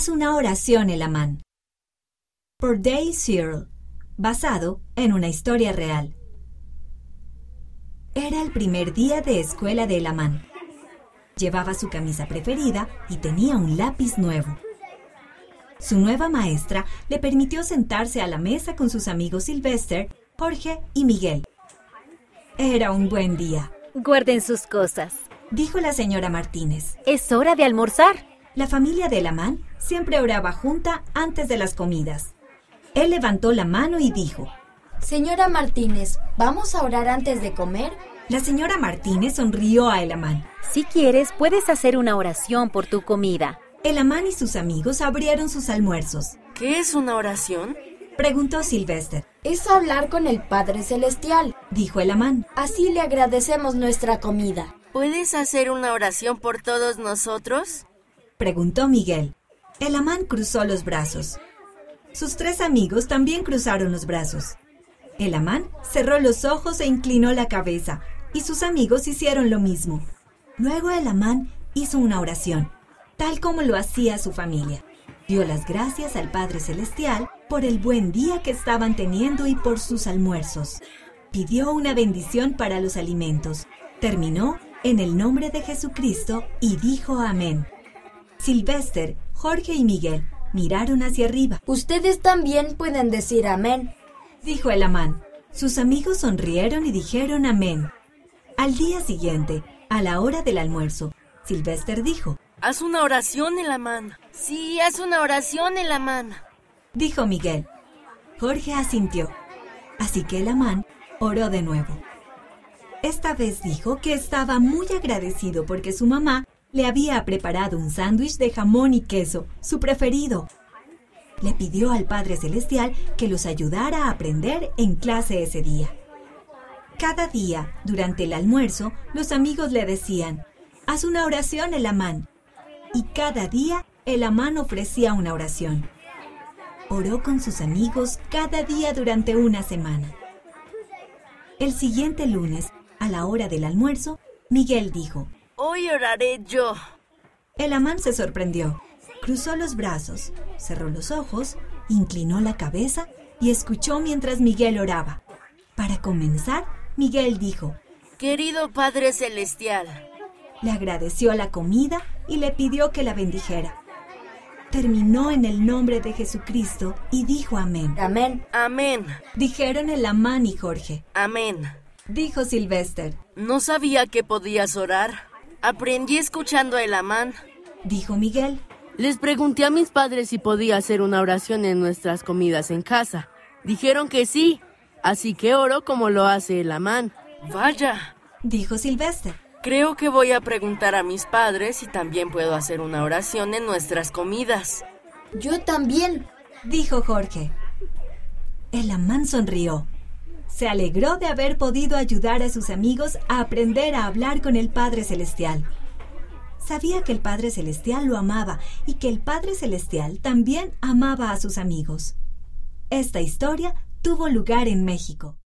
Haz una oración, Elamán. Por Day Searle, basado en una historia real. Era el primer día de escuela de Elamán. Llevaba su camisa preferida y tenía un lápiz nuevo. Su nueva maestra le permitió sentarse a la mesa con sus amigos Sylvester, Jorge y Miguel. Era un buen día. Guarden sus cosas. Dijo la señora Martínez. Es hora de almorzar. La familia de Lamán siempre oraba junta antes de las comidas. Él levantó la mano y dijo, Señora Martínez, ¿vamos a orar antes de comer? La señora Martínez sonrió a Elamán. Si quieres, puedes hacer una oración por tu comida. Elamán y sus amigos abrieron sus almuerzos. ¿Qué es una oración? Preguntó Sylvester. Es hablar con el Padre Celestial, dijo Elamán. Así le agradecemos nuestra comida. ¿Puedes hacer una oración por todos nosotros? Preguntó Miguel. Elamán cruzó los brazos. Sus tres amigos también cruzaron los brazos. Elamán cerró los ojos e inclinó la cabeza, y sus amigos hicieron lo mismo. Luego Elamán hizo una oración, tal como lo hacía su familia. Dio las gracias al Padre Celestial por el buen día que estaban teniendo y por sus almuerzos. Pidió una bendición para los alimentos. Terminó en el nombre de Jesucristo y dijo amén. Sylvester, Jorge y Miguel miraron hacia arriba. Ustedes también pueden decir amén, dijo el amán. Sus amigos sonrieron y dijeron amén. Al día siguiente, a la hora del almuerzo, Sylvester dijo, Haz una oración, en la mano. Sí, haz una oración, en la mano. Dijo Miguel. Jorge asintió. Así que el amán oró de nuevo. Esta vez dijo que estaba muy agradecido porque su mamá le había preparado un sándwich de jamón y queso, su preferido. Le pidió al Padre Celestial que los ayudara a aprender en clase ese día. Cada día, durante el almuerzo, los amigos le decían, haz una oración, el amán. Y cada día, el amán ofrecía una oración. Oró con sus amigos cada día durante una semana. El siguiente lunes, a la hora del almuerzo, Miguel dijo, Hoy oraré yo. El amán se sorprendió. Cruzó los brazos, cerró los ojos, inclinó la cabeza y escuchó mientras Miguel oraba. Para comenzar, Miguel dijo, Querido Padre Celestial. Le agradeció la comida y le pidió que la bendijera. Terminó en el nombre de Jesucristo y dijo amén. Amén. Amén. Dijeron el amán y Jorge. Amén. Dijo Sylvester. No sabía que podías orar. Aprendí escuchando a el amán. Dijo Miguel. Les pregunté a mis padres si podía hacer una oración en nuestras comidas en casa. Dijeron que sí, así que oro como lo hace el amán. Vaya. Dijo Sylvester. Creo que voy a preguntar a mis padres si también puedo hacer una oración en nuestras comidas. Yo también. Dijo Jorge. El amán sonrió. Se alegró de haber podido ayudar a sus amigos a aprender a hablar con el Padre Celestial. Sabía que el Padre Celestial lo amaba y que el Padre Celestial también amaba a sus amigos. Esta historia tuvo lugar en México.